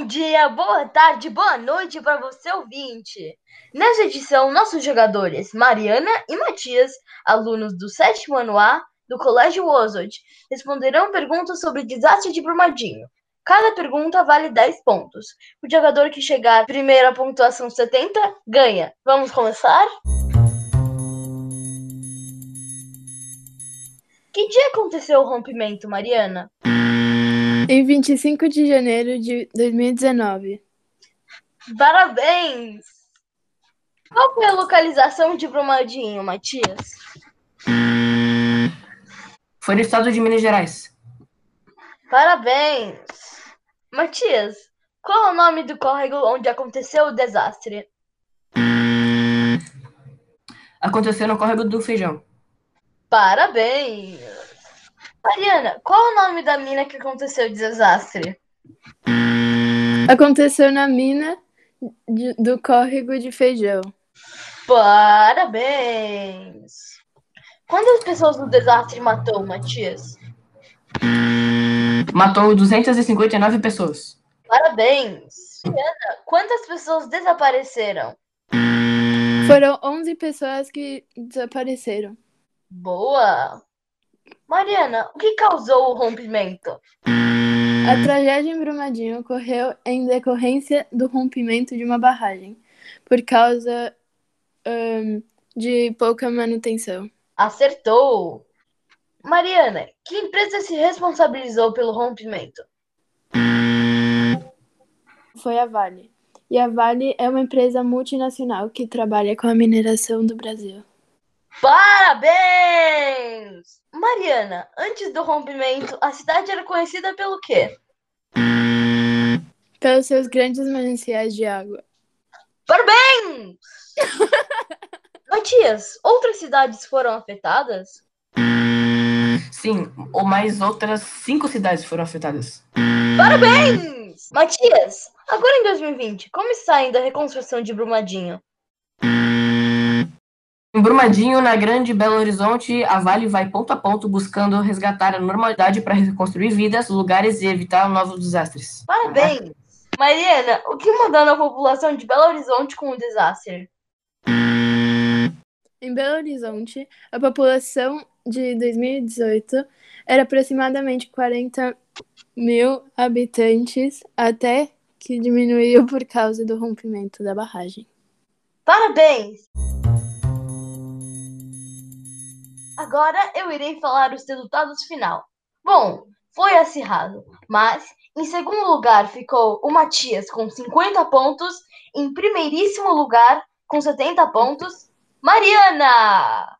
Bom dia, boa tarde, boa noite para você ouvinte. Nessa edição, nossos jogadores Mariana e Matias, alunos do sétimo ano A do Colégio Oswald, responderão perguntas sobre desastre de Brumadinho. Cada pergunta vale 10 pontos. O jogador que chegar primeiro à pontuação 70 ganha. Vamos começar? Que dia aconteceu o rompimento, Mariana? Em 25 de janeiro de 2019. Parabéns! Qual foi a localização de Brumadinho, Matias? Foi no estado de Minas Gerais. Parabéns! Matias, qual é o nome do córrego onde aconteceu o desastre? Aconteceu no córrego do Feijão. Parabéns! Mariana, qual é o nome da mina que aconteceu o desastre? Aconteceu na mina de- do córrego de feijão. Parabéns! Quantas pessoas o desastre matou, Matias? Matou 259 pessoas. Parabéns! Mariana, quantas pessoas desapareceram? Foram 11 pessoas que desapareceram. Boa! Mariana, o que causou o rompimento? A tragédia em Brumadinho ocorreu em decorrência do rompimento de uma barragem, por causa ahn, de pouca manutenção. Acertou! Mariana, que empresa se responsabilizou pelo rompimento? Foi a Vale. E a Vale é uma empresa multinacional que trabalha com a mineração do Brasil. Parabéns! Mariana, antes do rompimento, a cidade era conhecida pelo quê? Pelos seus grandes mananciais de água. Parabéns! Matias, outras cidades foram afetadas? Sim, ou mais outras cinco cidades foram afetadas. Parabéns! Matias, agora em 2020, como está ainda a reconstrução de Brumadinho? Em Brumadinho, na Grande Belo Horizonte, a Vale vai ponto a ponto buscando resgatar a normalidade para reconstruir vidas, lugares e evitar novos desastres. Parabéns! Mariana, o que mudou na população de Belo Horizonte com o desastre? Em Belo Horizonte, a população de 2018 era aproximadamente 40 mil habitantes, até que diminuiu por causa do rompimento da barragem. Parabéns! Agora eu irei falar os resultados final. Bom, foi acirrado, mas em segundo lugar ficou o Matias com 50 pontos, em primeiríssimo lugar com 70 pontos, Mariana!